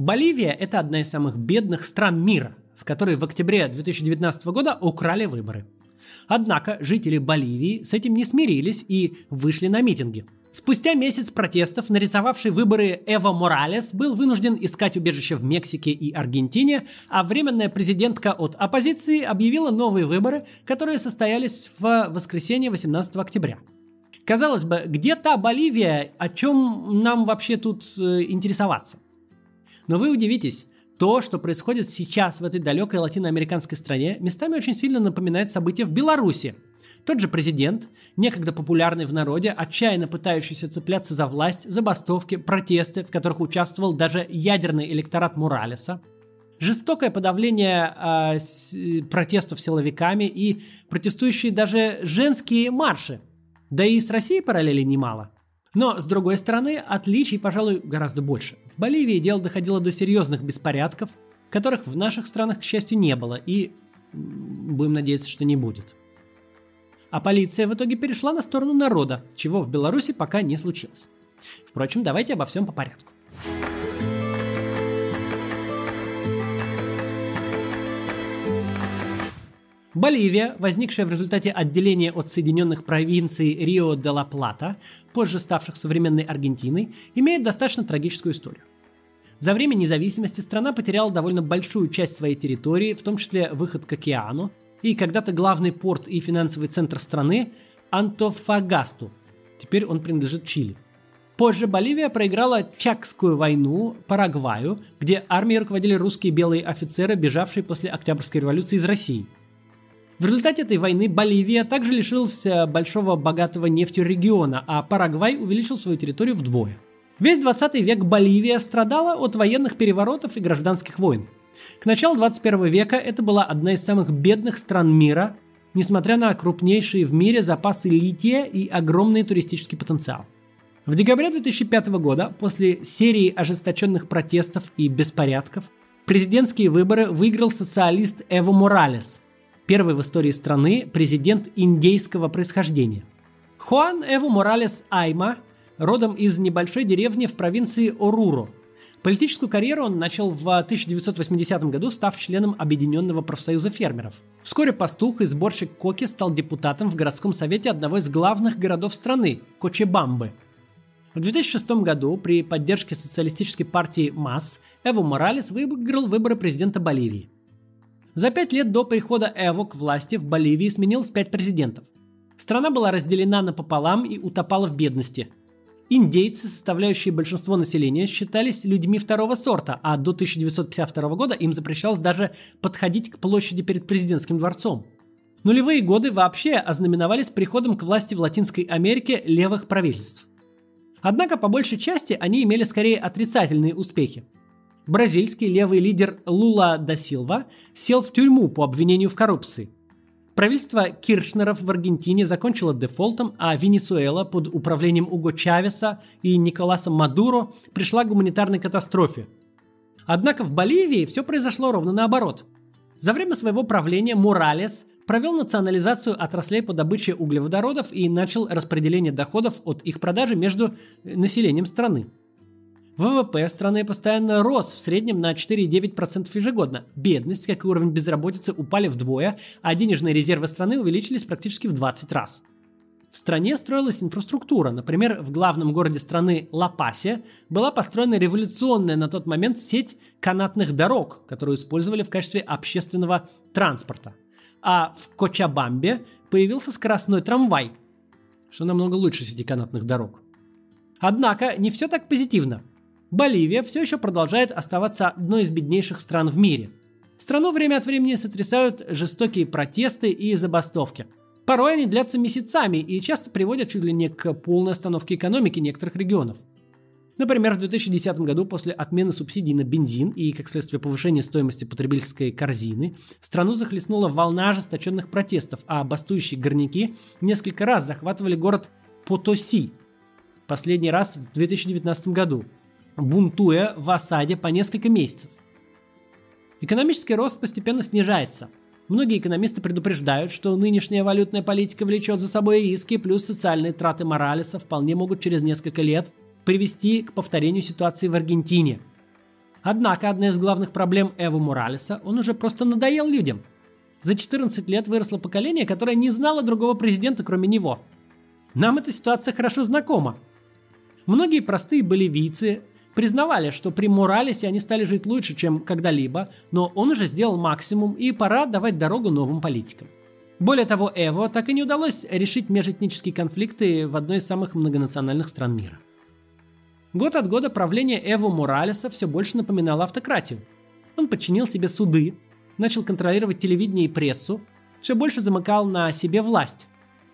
Боливия – это одна из самых бедных стран мира, в которой в октябре 2019 года украли выборы. Однако жители Боливии с этим не смирились и вышли на митинги – Спустя месяц протестов нарисовавший выборы Эво Моралес был вынужден искать убежище в Мексике и Аргентине, а временная президентка от оппозиции объявила новые выборы, которые состоялись в воскресенье 18 октября. Казалось бы, где та Боливия, о чем нам вообще тут э, интересоваться? Но вы удивитесь, то, что происходит сейчас в этой далекой латиноамериканской стране, местами очень сильно напоминает события в Беларуси, тот же президент, некогда популярный в народе, отчаянно пытающийся цепляться за власть, забастовки, протесты, в которых участвовал даже ядерный электорат Муралеса, жестокое подавление э, с, протестов силовиками и протестующие даже женские марши. Да и с Россией параллели немало. Но, с другой стороны, отличий, пожалуй, гораздо больше. В Боливии дело доходило до серьезных беспорядков, которых в наших странах, к счастью, не было, и будем надеяться, что не будет. А полиция в итоге перешла на сторону народа, чего в Беларуси пока не случилось. Впрочем, давайте обо всем по порядку. Боливия, возникшая в результате отделения от Соединенных провинций Рио-де-ла-Плата, позже ставших современной Аргентиной, имеет достаточно трагическую историю. За время независимости страна потеряла довольно большую часть своей территории, в том числе выход к океану, и когда-то главный порт и финансовый центр страны Антофагасту. Теперь он принадлежит Чили. Позже Боливия проиграла Чакскую войну Парагваю, где армией руководили русские белые офицеры, бежавшие после Октябрьской революции из России. В результате этой войны Боливия также лишилась э, большого богатого нефтью региона, а Парагвай увеличил свою территорию вдвое. Весь 20 век Боливия страдала от военных переворотов и гражданских войн – к началу 21 века это была одна из самых бедных стран мира, несмотря на крупнейшие в мире запасы лития и огромный туристический потенциал. В декабре 2005 года, после серии ожесточенных протестов и беспорядков, президентские выборы выиграл социалист Эво Моралес, первый в истории страны президент индейского происхождения. Хуан Эво Моралес Айма родом из небольшой деревни в провинции Оруро – Политическую карьеру он начал в 1980 году, став членом Объединенного профсоюза фермеров. Вскоре пастух и сборщик коки стал депутатом в городском совете одного из главных городов страны – Кочебамбы. В 2006 году при поддержке социалистической партии МАС Эво Моралес выиграл выборы президента Боливии. За пять лет до прихода Эво к власти в Боливии сменилось пять президентов. Страна была разделена напополам и утопала в бедности – Индейцы, составляющие большинство населения, считались людьми второго сорта, а до 1952 года им запрещалось даже подходить к площади перед президентским дворцом. Нулевые годы вообще ознаменовались приходом к власти в Латинской Америке левых правительств. Однако по большей части они имели скорее отрицательные успехи. Бразильский левый лидер Лула да Силва сел в тюрьму по обвинению в коррупции – Правительство Киршнеров в Аргентине закончило дефолтом, а Венесуэла под управлением Уго Чавеса и Николаса Мадуро пришла к гуманитарной катастрофе. Однако в Боливии все произошло ровно наоборот. За время своего правления Моралес провел национализацию отраслей по добыче углеводородов и начал распределение доходов от их продажи между населением страны. ВВП страны постоянно рос в среднем на 4,9% ежегодно. Бедность, как и уровень безработицы, упали вдвое, а денежные резервы страны увеличились практически в 20 раз. В стране строилась инфраструктура. Например, в главном городе страны Ла-Пасе была построена революционная на тот момент сеть канатных дорог, которую использовали в качестве общественного транспорта. А в Кочабамбе появился скоростной трамвай, что намного лучше сети канатных дорог. Однако не все так позитивно. Боливия все еще продолжает оставаться одной из беднейших стран в мире. Страну время от времени сотрясают жестокие протесты и забастовки. Порой они длятся месяцами и часто приводят чуть ли не к полной остановке экономики некоторых регионов. Например, в 2010 году после отмены субсидий на бензин и, как следствие, повышения стоимости потребительской корзины, страну захлестнула волна ожесточенных протестов, а бастующие горняки несколько раз захватывали город Потоси. Последний раз в 2019 году – бунтуя в осаде по несколько месяцев. Экономический рост постепенно снижается. Многие экономисты предупреждают, что нынешняя валютная политика влечет за собой риски, плюс социальные траты Моралеса вполне могут через несколько лет привести к повторению ситуации в Аргентине. Однако одна из главных проблем Эва Моралеса, он уже просто надоел людям. За 14 лет выросло поколение, которое не знало другого президента, кроме него. Нам эта ситуация хорошо знакома. Многие простые боливийцы признавали, что при Моралесе они стали жить лучше, чем когда-либо, но он уже сделал максимум и пора давать дорогу новым политикам. Более того, Эво так и не удалось решить межэтнические конфликты в одной из самых многонациональных стран мира. Год от года правление Эво Моралеса все больше напоминало автократию. Он подчинил себе суды, начал контролировать телевидение и прессу, все больше замыкал на себе власть.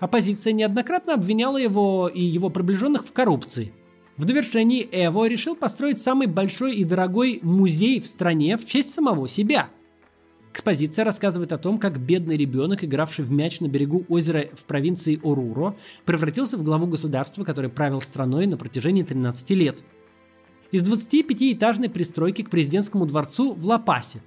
Оппозиция неоднократно обвиняла его и его приближенных в коррупции. В довершении Эво решил построить самый большой и дорогой музей в стране в честь самого себя. Экспозиция рассказывает о том, как бедный ребенок, игравший в мяч на берегу озера в провинции Оруро, превратился в главу государства, который правил страной на протяжении 13 лет. Из 25-этажной пристройки к президентскому дворцу в Ла-Пасе.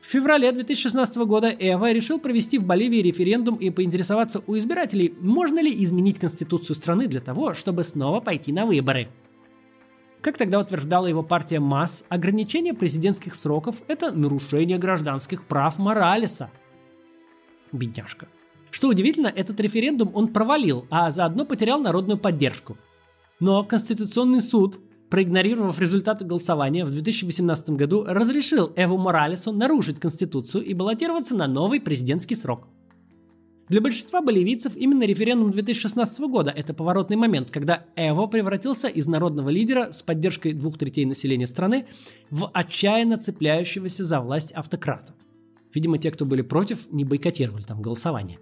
В феврале 2016 года Эва решил провести в Боливии референдум и поинтересоваться у избирателей, можно ли изменить конституцию страны для того, чтобы снова пойти на выборы – как тогда утверждала его партия МАС, ограничение президентских сроков – это нарушение гражданских прав Моралеса. Бедняжка. Что удивительно, этот референдум он провалил, а заодно потерял народную поддержку. Но Конституционный суд, проигнорировав результаты голосования в 2018 году, разрешил Эву Моралесу нарушить Конституцию и баллотироваться на новый президентский срок – для большинства боливийцев именно референдум 2016 года – это поворотный момент, когда Эво превратился из народного лидера с поддержкой двух третей населения страны в отчаянно цепляющегося за власть автократа. Видимо, те, кто были против, не бойкотировали там голосование.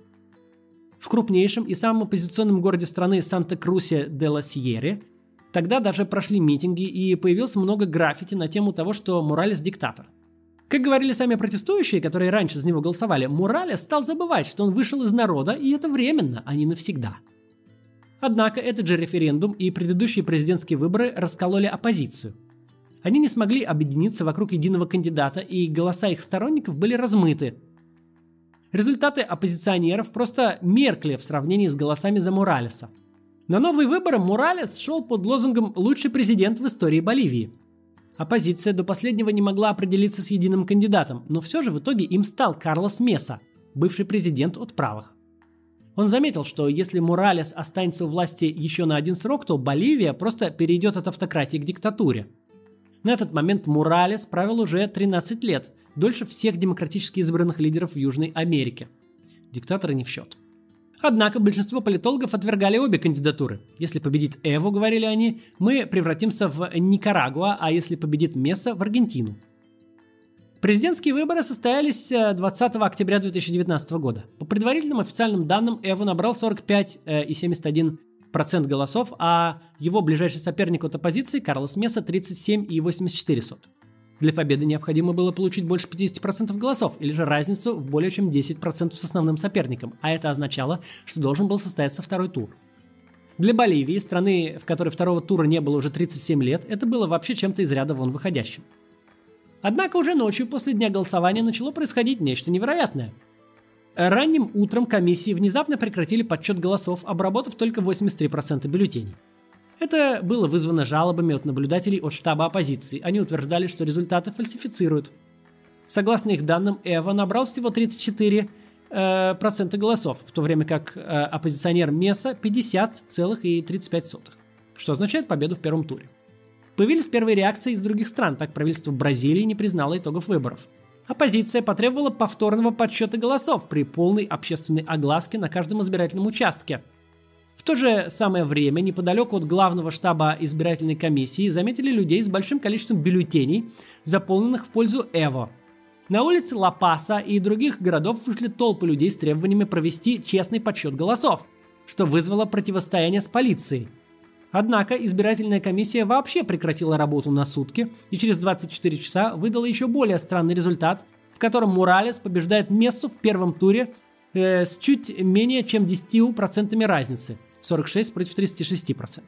В крупнейшем и самом оппозиционном городе страны Санта-Крусе де ла Сьерре тогда даже прошли митинги и появилось много граффити на тему того, что Моралес диктатор. Как говорили сами протестующие, которые раньше за него голосовали, Муралес стал забывать, что он вышел из народа, и это временно, а не навсегда. Однако этот же референдум и предыдущие президентские выборы раскололи оппозицию. Они не смогли объединиться вокруг единого кандидата, и голоса их сторонников были размыты. Результаты оппозиционеров просто меркли в сравнении с голосами за Муралеса. На новые выборы Муралес шел под лозунгом «Лучший президент в истории Боливии», Оппозиция до последнего не могла определиться с единым кандидатом, но все же в итоге им стал Карлос Меса, бывший президент от правых. Он заметил, что если Моралес останется у власти еще на один срок, то Боливия просто перейдет от автократии к диктатуре. На этот момент Моралес правил уже 13 лет, дольше всех демократически избранных лидеров в Южной Америке. Диктаторы не в счет. Однако большинство политологов отвергали обе кандидатуры. Если победит Эво, говорили они, мы превратимся в Никарагуа, а если победит Месса – в Аргентину. Президентские выборы состоялись 20 э, октября 2019 года. По предварительным официальным данным, Эво набрал 45,71% э, голосов, а его ближайший соперник от оппозиции Карлос Месса 37,84%. Для победы необходимо было получить больше 50% голосов, или же разницу в более чем 10% с основным соперником, а это означало, что должен был состояться второй тур. Для Боливии, страны, в которой второго тура не было уже 37 лет, это было вообще чем-то из ряда вон выходящим. Однако уже ночью после дня голосования начало происходить нечто невероятное. Ранним утром комиссии внезапно прекратили подсчет голосов, обработав только 83% бюллетеней. Это было вызвано жалобами от наблюдателей от штаба оппозиции. Они утверждали, что результаты фальсифицируют. Согласно их данным, Эва набрал всего 34 э, процента голосов, в то время как э, оппозиционер Меса 50,35, что означает победу в первом туре. Появились первые реакции из других стран, так правительство Бразилии не признало итогов выборов. Оппозиция потребовала повторного подсчета голосов при полной общественной огласке на каждом избирательном участке – в то же самое время неподалеку от главного штаба избирательной комиссии заметили людей с большим количеством бюллетеней, заполненных в пользу Эво. На улице Ла-Паса и других городов вышли толпы людей с требованиями провести честный подсчет голосов, что вызвало противостояние с полицией. Однако избирательная комиссия вообще прекратила работу на сутки и через 24 часа выдала еще более странный результат, в котором Муралес побеждает Мессу в первом туре э, с чуть менее чем 10% разницы – 46 против 36%.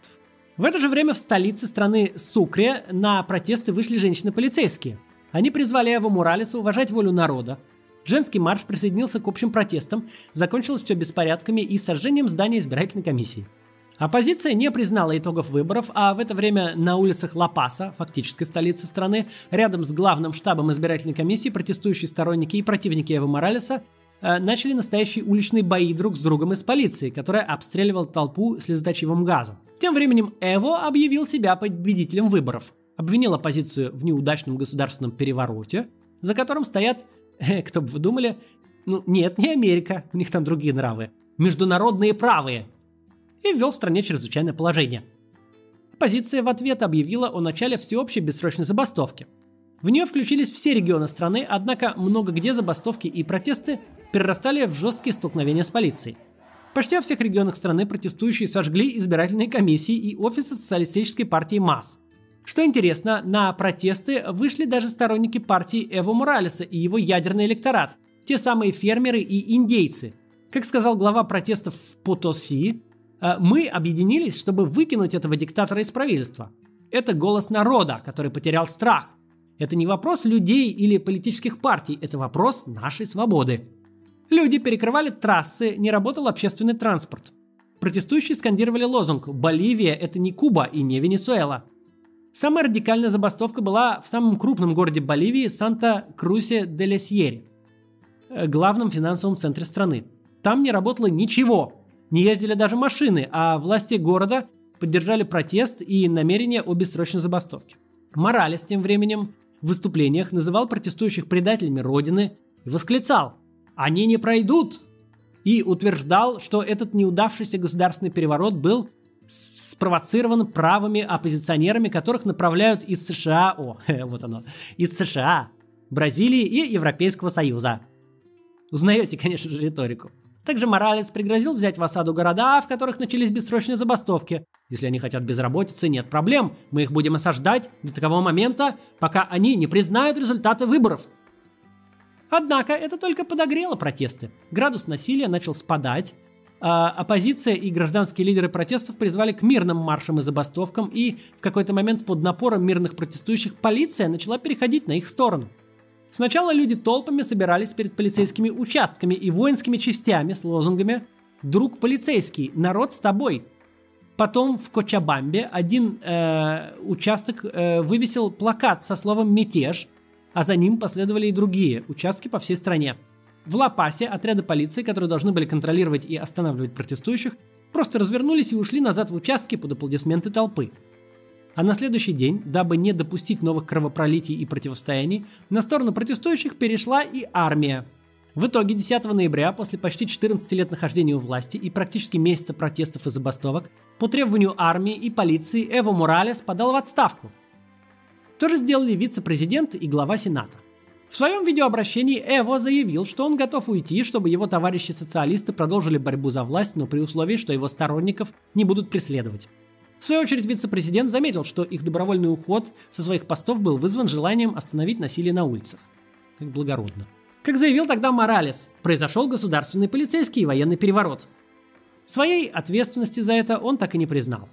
В это же время в столице страны Сукре на протесты вышли женщины-полицейские. Они призвали Эво Муралеса уважать волю народа. Женский марш присоединился к общим протестам, закончилось все беспорядками и сожжением здания избирательной комиссии. Оппозиция не признала итогов выборов, а в это время на улицах Ла-Паса, фактической столицы страны, рядом с главным штабом избирательной комиссии протестующие сторонники и противники Эва Моралеса начали настоящие уличные бои друг с другом из полиции, которая обстреливала толпу слезоточивым газом. Тем временем Эво объявил себя победителем выборов, обвинил оппозицию в неудачном государственном перевороте, за которым стоят, э, кто бы вы думали, ну нет, не Америка, у них там другие нравы, международные правые, и ввел в стране чрезвычайное положение. Оппозиция в ответ объявила о начале всеобщей бессрочной забастовки. В нее включились все регионы страны, однако много где забастовки и протесты перерастали в жесткие столкновения с полицией. Почти во всех регионах страны протестующие сожгли избирательные комиссии и офисы социалистической партии МАС. Что интересно, на протесты вышли даже сторонники партии Эво Моралеса и его ядерный электорат, те самые фермеры и индейцы. Как сказал глава протестов в Потоси, Э, мы объединились, чтобы выкинуть этого диктатора из правительства. Это голос народа, который потерял страх. Это не вопрос людей или политических партий, это вопрос нашей свободы. Люди перекрывали трассы, не работал общественный транспорт. Протестующие скандировали лозунг «Боливия – это не Куба и не Венесуэла». Самая радикальная забастовка была в самом крупном городе Боливии – Санта-Крусе-де-Лесьере, э, главном финансовом центре страны. Там не работало ничего, не ездили даже машины, а власти города поддержали протест и намерение о бессрочной забастовке. Моралес тем временем в выступлениях называл протестующих предателями Родины и восклицал «Они не пройдут!» и утверждал, что этот неудавшийся государственный переворот был спровоцирован правыми оппозиционерами, которых направляют из США, о, вот оно, из США, Бразилии и Европейского Союза. Узнаете, конечно же, риторику. Также Моралес пригрозил взять в осаду города, в которых начались бессрочные забастовки. Если они хотят безработицы, нет проблем. Мы их будем осаждать до того момента, пока они не признают результаты выборов. Однако это только подогрело протесты. Градус насилия начал спадать, а оппозиция и гражданские лидеры протестов призвали к мирным маршам и забастовкам, и в какой-то момент под напором мирных протестующих полиция начала переходить на их сторону – Сначала люди толпами собирались перед полицейскими участками и воинскими частями с лозунгами «Друг полицейский, народ с тобой». Потом в Кочабамбе один э, участок э, вывесил плакат со словом «Мятеж», а за ним последовали и другие участки по всей стране. В Ла-Пасе отряды полиции, которые должны были контролировать и останавливать протестующих, просто развернулись и ушли назад в участки под аплодисменты толпы – а на следующий день, дабы не допустить новых кровопролитий и противостояний, на сторону протестующих перешла и армия. В итоге 10 ноября, после почти 14 лет нахождения у власти и практически месяца протестов и забастовок, по требованию армии и полиции Эво Моралес подал в отставку. То же сделали вице-президент и глава Сената. В своем видеообращении Эво заявил, что он готов уйти, чтобы его товарищи-социалисты продолжили борьбу за власть, но при условии, что его сторонников не будут преследовать. В свою очередь, вице-президент заметил, что их добровольный уход со своих постов был вызван желанием остановить насилие на улицах. Как благородно. Как заявил тогда Моралес, произошел государственный полицейский и военный переворот. Своей ответственности за это он так и не признал.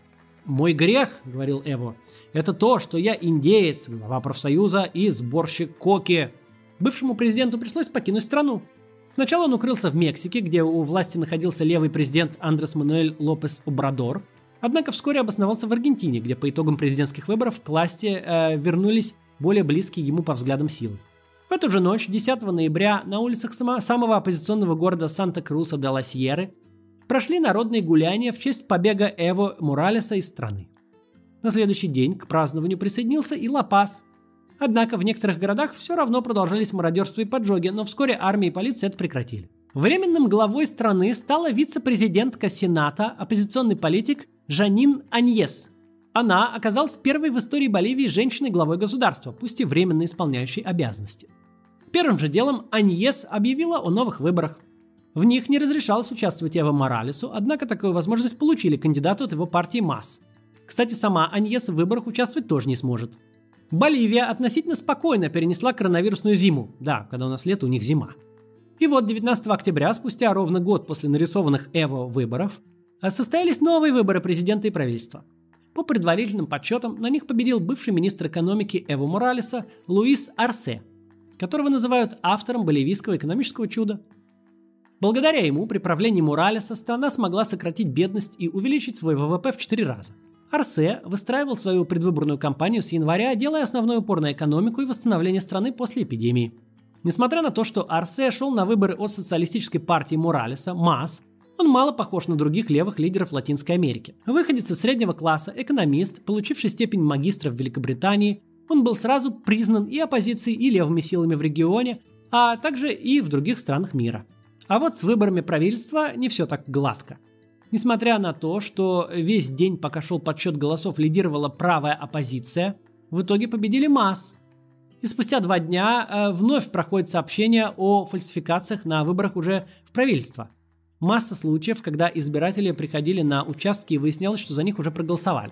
«Мой грех, — говорил Эво, — это то, что я индеец, глава профсоюза и сборщик коки». Бывшему президенту пришлось покинуть страну. Сначала он укрылся в Мексике, где у власти находился левый президент Андрес Мануэль Лопес Обрадор – Однако вскоре обосновался в Аргентине, где по итогам президентских выборов к власти э, вернулись более близкие ему по взглядам силы. В эту же ночь, 10 ноября, на улицах само, самого оппозиционного города Санта-Круса де ла Сьерры прошли народные гуляния в честь побега Эво Муралеса из страны. На следующий день к празднованию присоединился и Ла-Пас. Однако в некоторых городах все равно продолжались мародерство и поджоги, но вскоре армия и полиция это прекратили. Временным главой страны стала вице-президентка Сената, оппозиционный политик Жанин Аньес. Она оказалась первой в истории Боливии женщиной главой государства, пусть и временно исполняющей обязанности. Первым же делом Аньес объявила о новых выборах. В них не разрешалось участвовать Эво Моралесу, однако такую возможность получили кандидаты от его партии МАС. Кстати, сама Аньес в выборах участвовать тоже не сможет. Боливия относительно спокойно перенесла коронавирусную зиму. Да, когда у нас лето, у них зима. И вот 19 октября, спустя ровно год после нарисованных Эво выборов, а состоялись новые выборы президента и правительства. По предварительным подсчетам на них победил бывший министр экономики Эво Моралеса Луис Арсе, которого называют автором боливийского экономического чуда. Благодаря ему при правлении Муралеса страна смогла сократить бедность и увеличить свой ВВП в 4 раза. Арсе выстраивал свою предвыборную кампанию с января, делая основной упор на экономику и восстановление страны после эпидемии. Несмотря на то, что Арсе шел на выборы от социалистической партии Муралеса, МАС, он мало похож на других левых лидеров Латинской Америки. Выходец из среднего класса, экономист, получивший степень магистра в Великобритании, он был сразу признан и оппозицией, и левыми силами в регионе, а также и в других странах мира. А вот с выборами правительства не все так гладко. Несмотря на то, что весь день, пока шел подсчет голосов, лидировала правая оппозиция, в итоге победили МАС. И спустя два дня э, вновь проходит сообщение о фальсификациях на выборах уже в правительство. Масса случаев, когда избиратели приходили на участки и выяснялось, что за них уже проголосовали.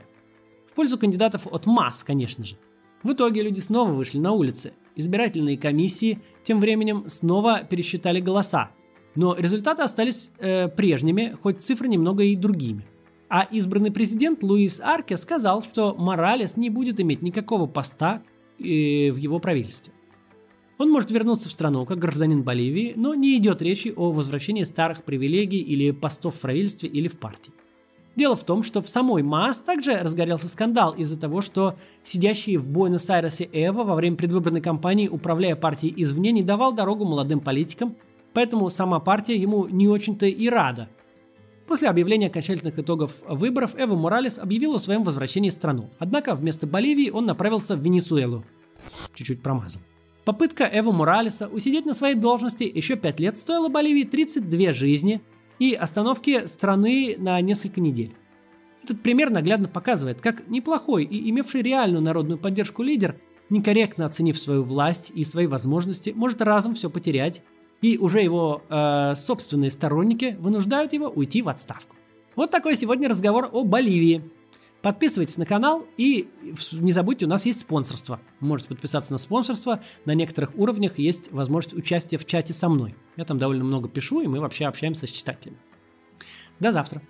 В пользу кандидатов от МАС, конечно же. В итоге люди снова вышли на улицы. Избирательные комиссии тем временем снова пересчитали голоса. Но результаты остались э, прежними, хоть цифры немного и другими. А избранный президент Луис Арке сказал, что Моралес не будет иметь никакого поста э, в его правительстве. Он может вернуться в страну как гражданин Боливии, но не идет речи о возвращении старых привилегий или постов в правительстве или в партии. Дело в том, что в самой МАС также разгорелся скандал из-за того, что сидящий в Буэнос-Айресе Эва во время предвыборной кампании, управляя партией извне, не давал дорогу молодым политикам, поэтому сама партия ему не очень-то и рада. После объявления окончательных итогов выборов Эва Моралес объявил о своем возвращении в страну. Однако вместо Боливии он направился в Венесуэлу. Чуть-чуть промазал. Попытка Эва Моралеса усидеть на своей должности еще пять лет стоила Боливии 32 жизни и остановки страны на несколько недель. Этот пример наглядно показывает, как неплохой и имевший реальную народную поддержку лидер, некорректно оценив свою власть и свои возможности, может разом все потерять, и уже его э, собственные сторонники вынуждают его уйти в отставку. Вот такой сегодня разговор о Боливии. Подписывайтесь на канал и не забудьте, у нас есть спонсорство. можете подписаться на спонсорство. На некоторых уровнях есть возможность участия в чате со мной. Я там довольно много пишу, и мы вообще общаемся с читателями. До завтра.